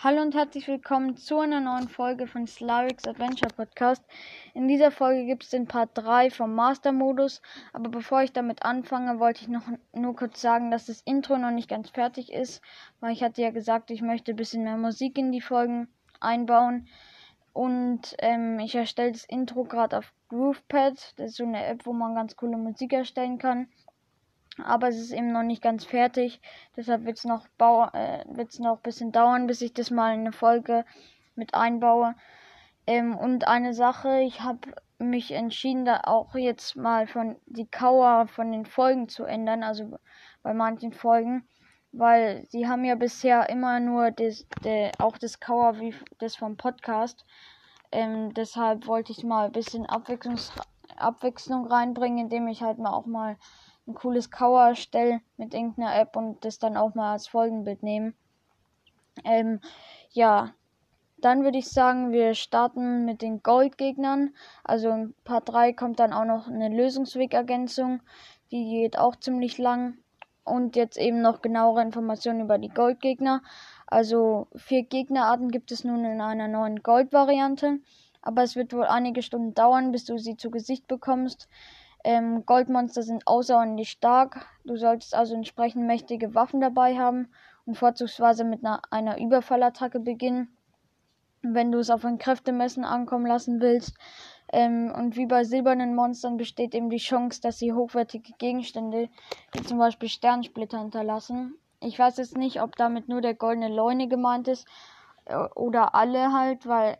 Hallo und herzlich willkommen zu einer neuen Folge von Slavix Adventure Podcast. In dieser Folge gibt es den Part 3 vom Master Modus, aber bevor ich damit anfange, wollte ich noch nur kurz sagen, dass das Intro noch nicht ganz fertig ist, weil ich hatte ja gesagt, ich möchte ein bisschen mehr Musik in die Folgen einbauen. Und ähm, ich erstelle das Intro gerade auf GroovePad, das ist so eine App, wo man ganz coole Musik erstellen kann aber es ist eben noch nicht ganz fertig. Deshalb wird es noch, äh, noch ein bisschen dauern, bis ich das mal in eine Folge mit einbaue. Ähm, und eine Sache, ich habe mich entschieden, da auch jetzt mal von die Kauer von den Folgen zu ändern, also bei manchen Folgen, weil sie haben ja bisher immer nur das, de, auch das Kauer wie das vom Podcast. Ähm, deshalb wollte ich mal ein bisschen Abwechslung reinbringen, indem ich halt mal auch mal ein cooles Cover erstelle mit irgendeiner App und das dann auch mal als Folgenbild nehmen. Ähm, ja, dann würde ich sagen, wir starten mit den Goldgegnern. Also in Part 3 kommt dann auch noch eine Lösungswegergänzung. Die geht auch ziemlich lang. Und jetzt eben noch genauere Informationen über die Goldgegner. Also vier Gegnerarten gibt es nun in einer neuen Gold-Variante. Aber es wird wohl einige Stunden dauern, bis du sie zu Gesicht bekommst. Ähm, Goldmonster sind außerordentlich stark. Du solltest also entsprechend mächtige Waffen dabei haben und vorzugsweise mit einer, einer Überfallattacke beginnen, wenn du es auf ein Kräftemessen ankommen lassen willst. Ähm, und wie bei silbernen Monstern besteht eben die Chance, dass sie hochwertige Gegenstände, wie zum Beispiel Sternsplitter, hinterlassen. Ich weiß jetzt nicht, ob damit nur der goldene Leune gemeint ist äh, oder alle halt, weil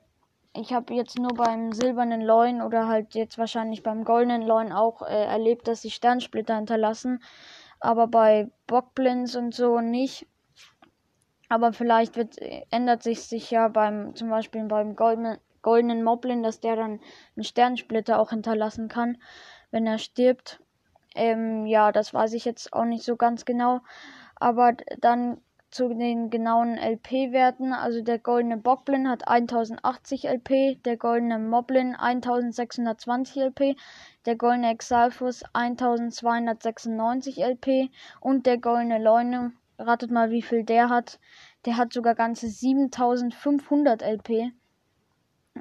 ich habe jetzt nur beim silbernen Leuen oder halt jetzt wahrscheinlich beim goldenen Leuen auch äh, erlebt, dass sie Sternsplitter hinterlassen. Aber bei Bockblins und so nicht. Aber vielleicht wird, ändert sich sich ja beim, zum Beispiel beim goldenen, goldenen Moblin, dass der dann einen Sternsplitter auch hinterlassen kann, wenn er stirbt. Ähm, ja, das weiß ich jetzt auch nicht so ganz genau. Aber dann zu den genauen LP-Werten. Also der goldene Bockblin hat 1080 LP, der goldene Moblin 1620 LP, der goldene Exalfus 1296 LP und der goldene Leune, ratet mal wie viel der hat, der hat sogar ganze 7500 LP.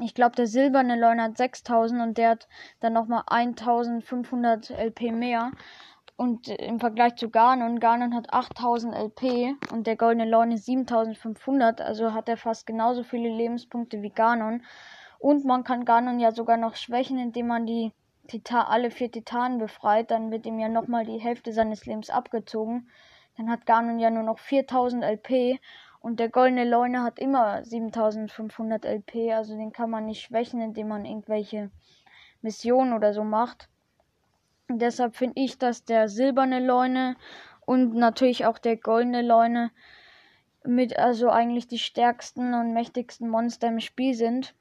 Ich glaube, der silberne Leune hat 6000 und der hat dann nochmal 1500 LP mehr. Und im Vergleich zu Ganon, Ganon hat 8000 LP und der Goldene Leune 7500, also hat er fast genauso viele Lebenspunkte wie Ganon. Und man kann Ganon ja sogar noch schwächen, indem man die Titan, alle vier Titanen befreit. Dann wird ihm ja nochmal die Hälfte seines Lebens abgezogen. Dann hat Ganon ja nur noch 4000 LP und der Goldene Leune hat immer 7500 LP. Also den kann man nicht schwächen, indem man irgendwelche Missionen oder so macht. Deshalb finde ich, dass der silberne Leune und natürlich auch der goldene Leune mit also eigentlich die stärksten und mächtigsten Monster im Spiel sind.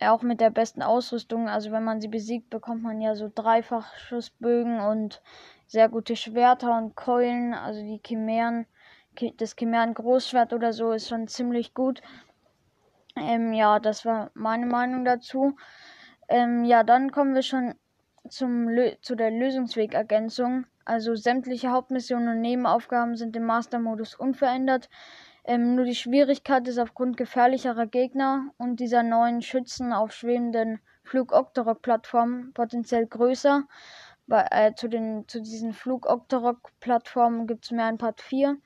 Auch mit der besten Ausrüstung. Also wenn man sie besiegt, bekommt man ja so Dreifachschussbögen und sehr gute Schwerter und Keulen. Also die Chimären, das Chimären Großschwert oder so ist schon ziemlich gut. Ähm, ja, das war meine Meinung dazu. Ähm, ja, dann kommen wir schon zum zu der Lösungswegergänzung. Also sämtliche Hauptmissionen und Nebenaufgaben sind im Master-Modus unverändert. Ähm, nur die Schwierigkeit ist aufgrund gefährlicherer Gegner und dieser neuen Schützen auf schwebenden Flug-Octorok-Plattformen potenziell größer. Bei, äh, zu, den, zu diesen Flug-Octorok-Plattformen gibt es mehr in Part 4.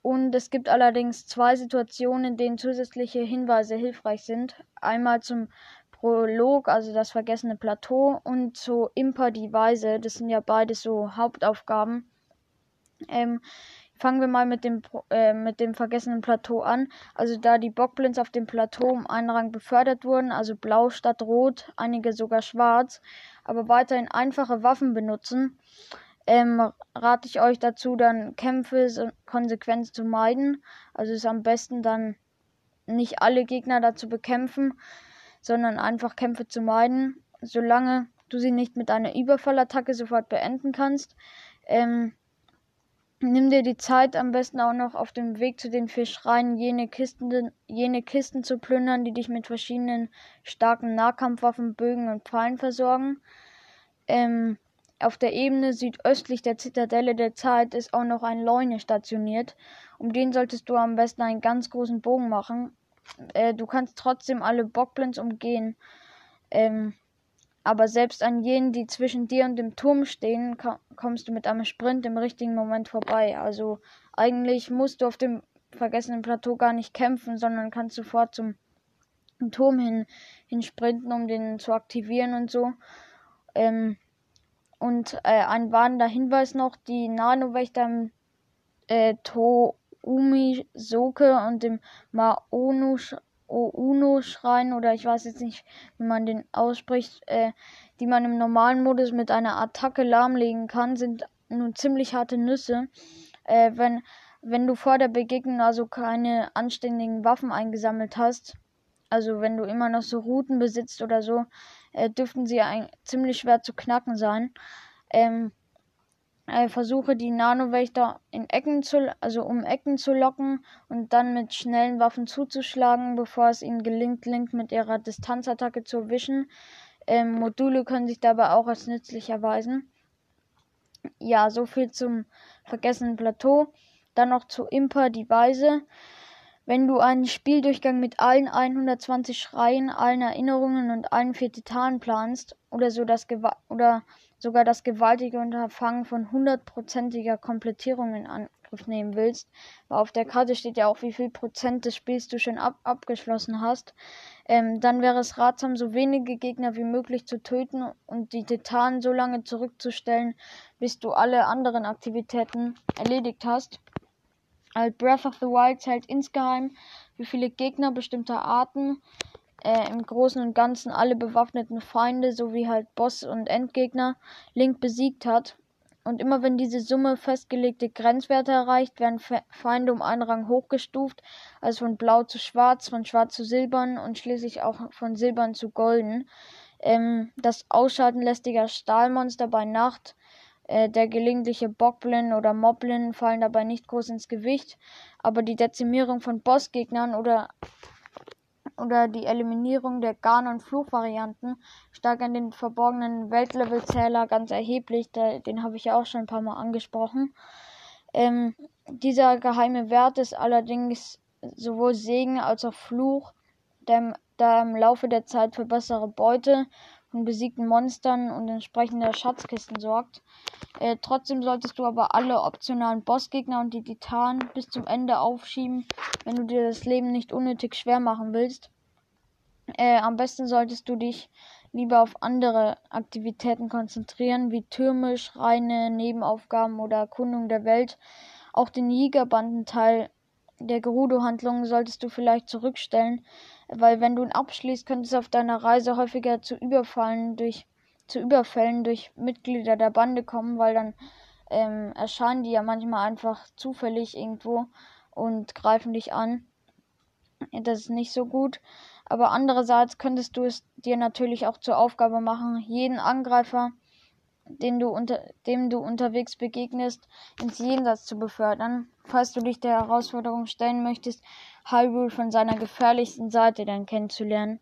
Und es gibt allerdings zwei Situationen, in denen zusätzliche Hinweise hilfreich sind. Einmal zum Prolog, also das vergessene Plateau, und zu Imper die Weise. Das sind ja beides so Hauptaufgaben. Ähm, fangen wir mal mit dem, äh, mit dem vergessenen Plateau an. Also da die Bockblins auf dem Plateau um einen Rang befördert wurden, also blau statt rot, einige sogar schwarz, aber weiterhin einfache Waffen benutzen, ähm, rate ich euch dazu, dann Kämpfe so konsequent zu meiden. Also ist am besten dann nicht alle Gegner dazu bekämpfen, sondern einfach Kämpfe zu meiden, solange du sie nicht mit einer Überfallattacke sofort beenden kannst. Ähm, nimm dir die Zeit am besten auch noch auf dem Weg zu den Fischreien jene Kisten, jene Kisten zu plündern, die dich mit verschiedenen starken Nahkampfwaffen, Bögen und Pfeilen versorgen. Ähm, auf der Ebene südöstlich der Zitadelle der Zeit ist auch noch ein Leune stationiert. Um den solltest du am besten einen ganz großen Bogen machen. Äh, du kannst trotzdem alle Bockblins umgehen. Ähm, aber selbst an jenen, die zwischen dir und dem Turm stehen, kommst du mit einem Sprint im richtigen Moment vorbei. Also eigentlich musst du auf dem vergessenen Plateau gar nicht kämpfen, sondern kannst sofort zum Turm hin, hin sprinten, um den zu aktivieren und so. Ähm, und äh, ein warnender Hinweis noch, die Nano-Wächter im äh, Soke und dem Maonu Ouno-Schrein oder ich weiß jetzt nicht, wie man den ausspricht, äh, die man im normalen Modus mit einer Attacke lahmlegen kann, sind nun ziemlich harte Nüsse. Äh, wenn, wenn du vor der Begegnung also keine anständigen Waffen eingesammelt hast, also wenn du immer noch so Routen besitzt oder so, äh, dürften sie ein, ziemlich schwer zu knacken sein. Ähm, äh, versuche die Nanowächter in Ecken zu, also um Ecken zu locken und dann mit schnellen Waffen zuzuschlagen, bevor es ihnen gelingt, Link mit ihrer Distanzattacke zu erwischen. Ähm, Module können sich dabei auch als nützlich erweisen. Ja, so viel zum vergessenen Plateau. Dann noch zu Imper die Weise. Wenn du einen Spieldurchgang mit allen 120 Schreien, allen Erinnerungen und allen vier Titanen planst oder so das Gewa oder sogar das gewaltige Unterfangen von hundertprozentiger Komplettierung in Angriff nehmen willst, weil auf der Karte steht ja auch, wie viel Prozent des Spiels du schon ab abgeschlossen hast, ähm, dann wäre es ratsam, so wenige Gegner wie möglich zu töten und die Titanen so lange zurückzustellen, bis du alle anderen Aktivitäten erledigt hast. Als Breath of the Wild zählt insgeheim, wie viele Gegner bestimmter Arten äh, im Großen und Ganzen alle bewaffneten Feinde sowie halt Boss- und Endgegner Link besiegt hat. Und immer wenn diese Summe festgelegte Grenzwerte erreicht, werden Fe Feinde um einen Rang hochgestuft, also von blau zu schwarz, von schwarz zu silbern und schließlich auch von silbern zu golden. Ähm, das Ausschalten lästiger Stahlmonster bei Nacht, äh, der gelegentliche Bockblin oder Moblin fallen dabei nicht groß ins Gewicht, aber die Dezimierung von Bossgegnern oder oder die Eliminierung der Garn- und Fluchvarianten steigern den verborgenen Weltlevelzähler ganz erheblich. Den habe ich ja auch schon ein paar Mal angesprochen. Ähm, dieser geheime Wert ist allerdings sowohl Segen als auch Fluch, der, der im Laufe der Zeit für bessere Beute von besiegten Monstern und entsprechender Schatzkisten sorgt. Äh, trotzdem solltest du aber alle optionalen Bossgegner und die Titanen bis zum Ende aufschieben, wenn du dir das Leben nicht unnötig schwer machen willst. Äh, am besten solltest du dich lieber auf andere Aktivitäten konzentrieren, wie Türme, Schreine, Nebenaufgaben oder Erkundung der Welt. Auch den Jägerbandenteil der Gerudo-Handlung solltest du vielleicht zurückstellen, weil wenn du ihn abschließt, könnte es auf deiner Reise häufiger zu Überfallen durch zu Überfällen durch Mitglieder der Bande kommen, weil dann ähm, erscheinen die ja manchmal einfach zufällig irgendwo und greifen dich an. Das ist nicht so gut. Aber andererseits könntest du es dir natürlich auch zur Aufgabe machen, jeden Angreifer, den du unter, dem du unterwegs begegnest, ins Jenseits zu befördern, falls du dich der Herausforderung stellen möchtest, Hyrule von seiner gefährlichsten Seite dann kennenzulernen.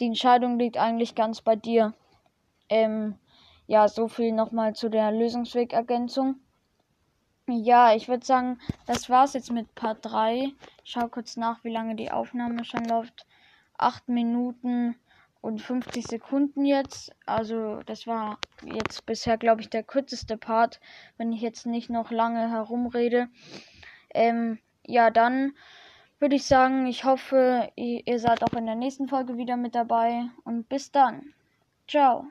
Die Entscheidung liegt eigentlich ganz bei dir. Ähm, ja, so viel nochmal zu der Lösungswegergänzung. Ja, ich würde sagen, das war's jetzt mit Part 3. Ich schau kurz nach, wie lange die Aufnahme schon läuft. 8 Minuten und 50 Sekunden jetzt. Also das war jetzt bisher, glaube ich, der kürzeste Part, wenn ich jetzt nicht noch lange herumrede. Ähm, ja, dann würde ich sagen, ich hoffe, ihr seid auch in der nächsten Folge wieder mit dabei. Und bis dann. Ciao.